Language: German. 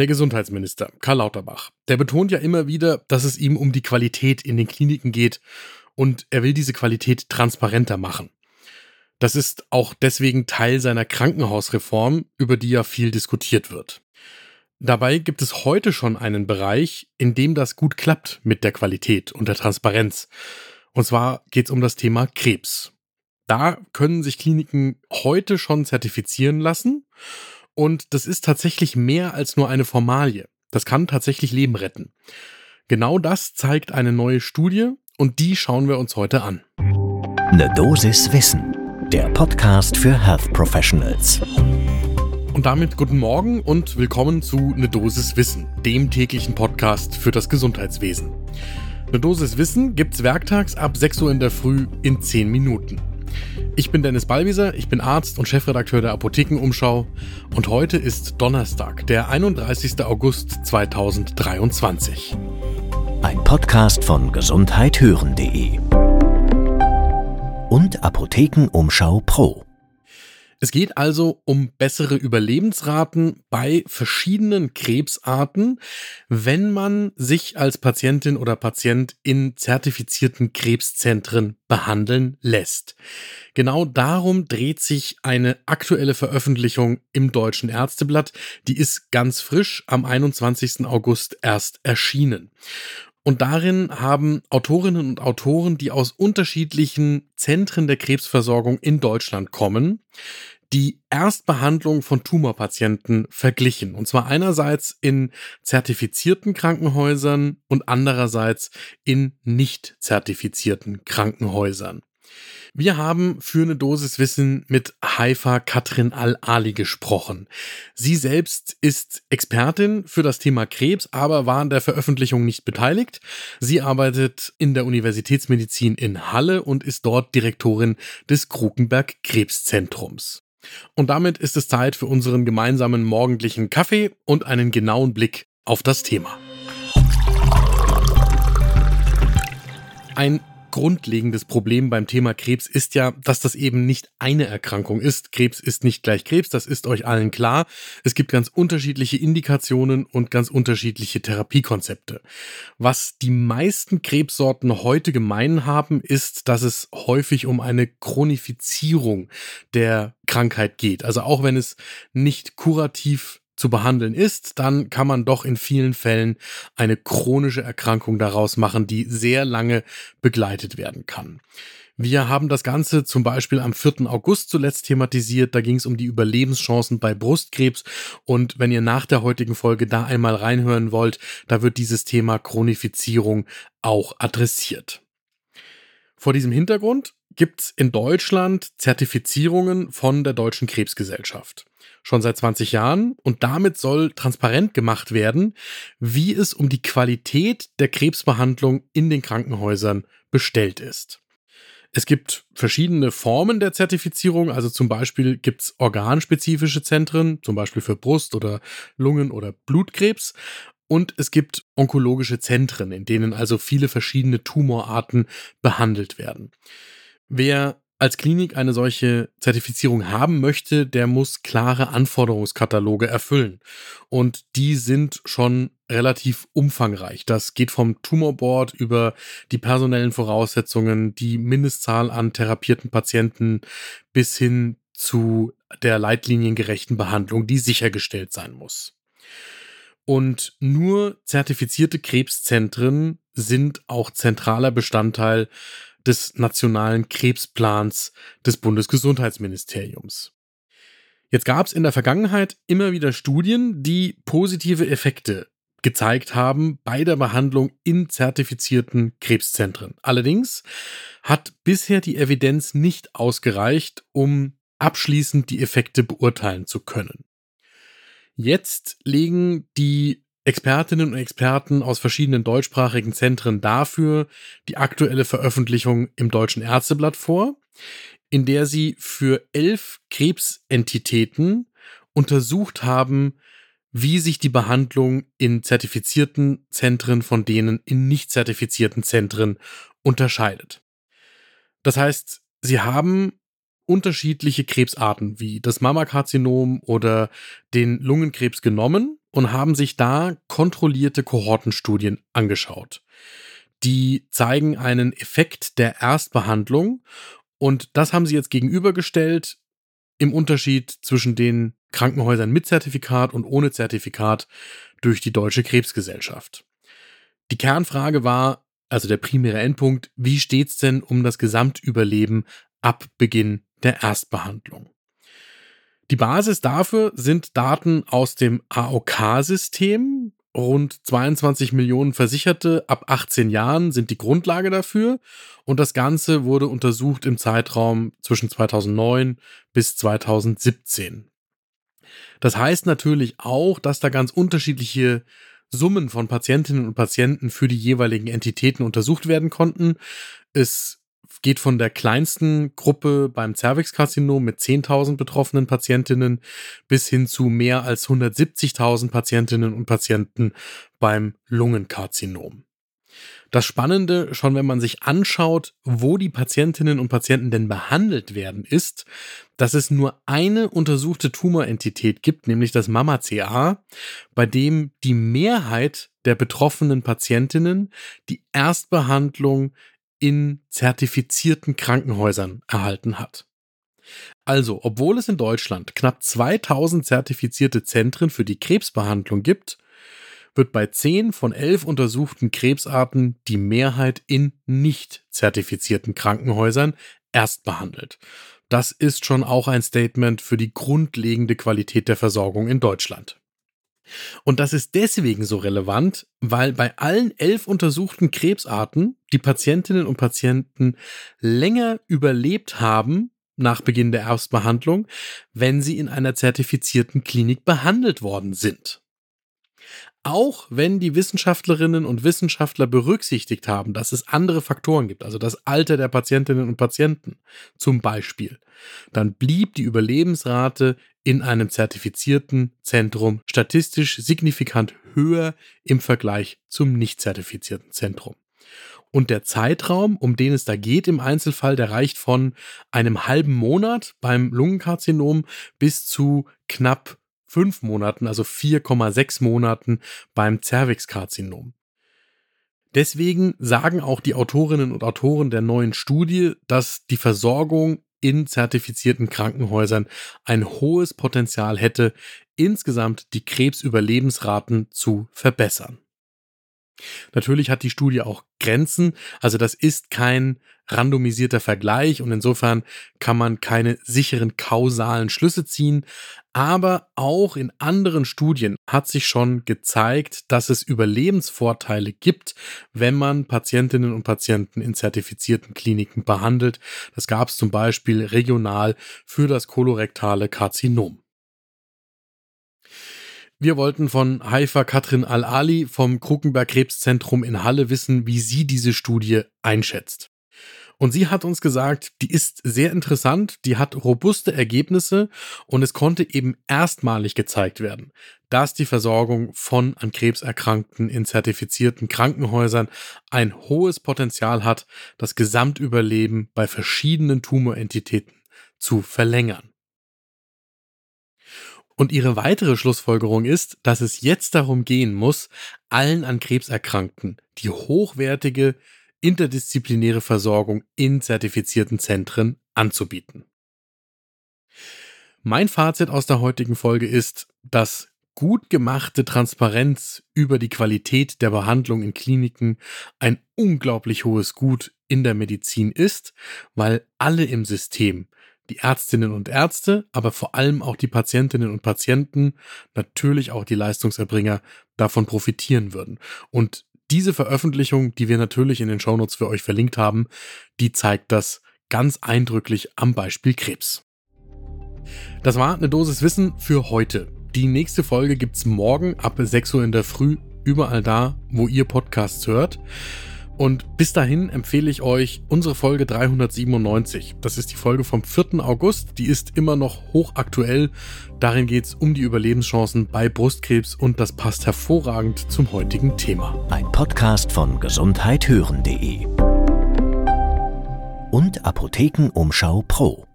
Der Gesundheitsminister Karl Lauterbach, der betont ja immer wieder, dass es ihm um die Qualität in den Kliniken geht und er will diese Qualität transparenter machen. Das ist auch deswegen Teil seiner Krankenhausreform, über die ja viel diskutiert wird. Dabei gibt es heute schon einen Bereich, in dem das gut klappt mit der Qualität und der Transparenz. Und zwar geht es um das Thema Krebs. Da können sich Kliniken heute schon zertifizieren lassen und das ist tatsächlich mehr als nur eine Formalie. Das kann tatsächlich Leben retten. Genau das zeigt eine neue Studie und die schauen wir uns heute an. Eine Dosis Wissen, der Podcast für Health Professionals. Und damit guten Morgen und willkommen zu Ne Dosis Wissen, dem täglichen Podcast für das Gesundheitswesen. Ne Dosis Wissen gibt's werktags ab 6 Uhr in der Früh in 10 Minuten. Ich bin Dennis Ballwieser, ich bin Arzt und Chefredakteur der Apothekenumschau und heute ist Donnerstag, der 31. August 2023. Ein Podcast von gesundheithören.de und Apothekenumschau Pro. Es geht also um bessere Überlebensraten bei verschiedenen Krebsarten, wenn man sich als Patientin oder Patient in zertifizierten Krebszentren behandeln lässt. Genau darum dreht sich eine aktuelle Veröffentlichung im Deutschen Ärzteblatt. Die ist ganz frisch am 21. August erst erschienen. Und darin haben Autorinnen und Autoren, die aus unterschiedlichen Zentren der Krebsversorgung in Deutschland kommen, die Erstbehandlung von Tumorpatienten verglichen. Und zwar einerseits in zertifizierten Krankenhäusern und andererseits in nicht zertifizierten Krankenhäusern. Wir haben für eine Dosis Wissen mit Haifa Katrin Al-Ali gesprochen. Sie selbst ist Expertin für das Thema Krebs, aber war an der Veröffentlichung nicht beteiligt. Sie arbeitet in der Universitätsmedizin in Halle und ist dort Direktorin des Krukenberg Krebszentrums. Und damit ist es Zeit für unseren gemeinsamen morgendlichen Kaffee und einen genauen Blick auf das Thema. Ein grundlegendes Problem beim Thema Krebs ist ja, dass das eben nicht eine Erkrankung ist. Krebs ist nicht gleich Krebs, das ist euch allen klar. Es gibt ganz unterschiedliche Indikationen und ganz unterschiedliche Therapiekonzepte. Was die meisten Krebssorten heute gemein haben, ist, dass es häufig um eine Chronifizierung der Krankheit geht. Also auch wenn es nicht kurativ zu behandeln ist, dann kann man doch in vielen Fällen eine chronische Erkrankung daraus machen, die sehr lange begleitet werden kann. Wir haben das Ganze zum Beispiel am 4. August zuletzt thematisiert. Da ging es um die Überlebenschancen bei Brustkrebs. Und wenn ihr nach der heutigen Folge da einmal reinhören wollt, da wird dieses Thema Chronifizierung auch adressiert. Vor diesem Hintergrund gibt es in Deutschland Zertifizierungen von der Deutschen Krebsgesellschaft schon seit 20 Jahren und damit soll transparent gemacht werden, wie es um die Qualität der Krebsbehandlung in den Krankenhäusern bestellt ist. Es gibt verschiedene Formen der Zertifizierung, also zum Beispiel gibt es organspezifische Zentren, zum Beispiel für Brust- oder Lungen- oder Blutkrebs. Und es gibt onkologische Zentren, in denen also viele verschiedene Tumorarten behandelt werden. Wer als Klinik eine solche Zertifizierung haben möchte, der muss klare Anforderungskataloge erfüllen. Und die sind schon relativ umfangreich. Das geht vom Tumorboard über die personellen Voraussetzungen, die Mindestzahl an therapierten Patienten bis hin zu der leitliniengerechten Behandlung, die sichergestellt sein muss. Und nur zertifizierte Krebszentren sind auch zentraler Bestandteil des nationalen Krebsplans des Bundesgesundheitsministeriums. Jetzt gab es in der Vergangenheit immer wieder Studien, die positive Effekte gezeigt haben bei der Behandlung in zertifizierten Krebszentren. Allerdings hat bisher die Evidenz nicht ausgereicht, um abschließend die Effekte beurteilen zu können. Jetzt legen die Expertinnen und Experten aus verschiedenen deutschsprachigen Zentren dafür die aktuelle Veröffentlichung im Deutschen Ärzteblatt vor, in der sie für elf Krebsentitäten untersucht haben, wie sich die Behandlung in zertifizierten Zentren von denen in nicht zertifizierten Zentren unterscheidet. Das heißt, sie haben unterschiedliche Krebsarten wie das Mammakarzinom oder den Lungenkrebs genommen und haben sich da kontrollierte Kohortenstudien angeschaut. Die zeigen einen Effekt der Erstbehandlung und das haben sie jetzt gegenübergestellt im Unterschied zwischen den Krankenhäusern mit Zertifikat und ohne Zertifikat durch die Deutsche Krebsgesellschaft. Die Kernfrage war, also der primäre Endpunkt, wie steht's denn um das Gesamtüberleben ab Beginn der Erstbehandlung? Die Basis dafür sind Daten aus dem AOK-System. Rund 22 Millionen Versicherte ab 18 Jahren sind die Grundlage dafür. Und das Ganze wurde untersucht im Zeitraum zwischen 2009 bis 2017. Das heißt natürlich auch, dass da ganz unterschiedliche Summen von Patientinnen und Patienten für die jeweiligen Entitäten untersucht werden konnten. Es geht von der kleinsten Gruppe beim Cervixkarzinom mit 10.000 betroffenen Patientinnen bis hin zu mehr als 170.000 Patientinnen und Patienten beim Lungenkarzinom. Das Spannende, schon wenn man sich anschaut, wo die Patientinnen und Patienten denn behandelt werden, ist, dass es nur eine untersuchte Tumorentität gibt, nämlich das Mama-CA, bei dem die Mehrheit der betroffenen Patientinnen die Erstbehandlung in zertifizierten Krankenhäusern erhalten hat. Also, obwohl es in Deutschland knapp 2000 zertifizierte Zentren für die Krebsbehandlung gibt, wird bei 10 von 11 untersuchten Krebsarten die Mehrheit in nicht zertifizierten Krankenhäusern erst behandelt. Das ist schon auch ein Statement für die grundlegende Qualität der Versorgung in Deutschland. Und das ist deswegen so relevant, weil bei allen elf untersuchten Krebsarten die Patientinnen und Patienten länger überlebt haben nach Beginn der Erstbehandlung, wenn sie in einer zertifizierten Klinik behandelt worden sind. Auch wenn die Wissenschaftlerinnen und Wissenschaftler berücksichtigt haben, dass es andere Faktoren gibt, also das Alter der Patientinnen und Patienten zum Beispiel, dann blieb die Überlebensrate in einem zertifizierten Zentrum statistisch signifikant höher im Vergleich zum nicht zertifizierten Zentrum. Und der Zeitraum, um den es da geht im Einzelfall, der reicht von einem halben Monat beim Lungenkarzinom bis zu knapp fünf Monaten, also 4,6 Monaten beim Cervixkarzinom. Deswegen sagen auch die Autorinnen und Autoren der neuen Studie, dass die Versorgung in zertifizierten Krankenhäusern ein hohes Potenzial hätte, insgesamt die Krebsüberlebensraten zu verbessern. Natürlich hat die Studie auch Grenzen, also das ist kein randomisierter Vergleich und insofern kann man keine sicheren kausalen Schlüsse ziehen, aber auch in anderen Studien hat sich schon gezeigt, dass es Überlebensvorteile gibt, wenn man Patientinnen und Patienten in zertifizierten Kliniken behandelt. Das gab es zum Beispiel regional für das kolorektale Karzinom. Wir wollten von Haifa Katrin Al-Ali vom Krukenberg Krebszentrum in Halle wissen, wie sie diese Studie einschätzt. Und sie hat uns gesagt, die ist sehr interessant, die hat robuste Ergebnisse und es konnte eben erstmalig gezeigt werden, dass die Versorgung von an Krebs Erkrankten in zertifizierten Krankenhäusern ein hohes Potenzial hat, das Gesamtüberleben bei verschiedenen Tumorentitäten zu verlängern. Und ihre weitere Schlussfolgerung ist, dass es jetzt darum gehen muss, allen an Krebs Erkrankten die hochwertige interdisziplinäre Versorgung in zertifizierten Zentren anzubieten. Mein Fazit aus der heutigen Folge ist, dass gut gemachte Transparenz über die Qualität der Behandlung in Kliniken ein unglaublich hohes Gut in der Medizin ist, weil alle im System die Ärztinnen und Ärzte, aber vor allem auch die Patientinnen und Patienten, natürlich auch die Leistungserbringer davon profitieren würden. Und diese Veröffentlichung, die wir natürlich in den Shownotes für euch verlinkt haben, die zeigt das ganz eindrücklich am Beispiel Krebs. Das war eine Dosis Wissen für heute. Die nächste Folge gibt's morgen ab 6 Uhr in der Früh, überall da, wo ihr Podcasts hört. Und bis dahin empfehle ich euch unsere Folge 397. Das ist die Folge vom 4. August. Die ist immer noch hochaktuell. Darin geht es um die Überlebenschancen bei Brustkrebs und das passt hervorragend zum heutigen Thema. Ein Podcast von gesundheithören.de und Apothekenumschau Pro.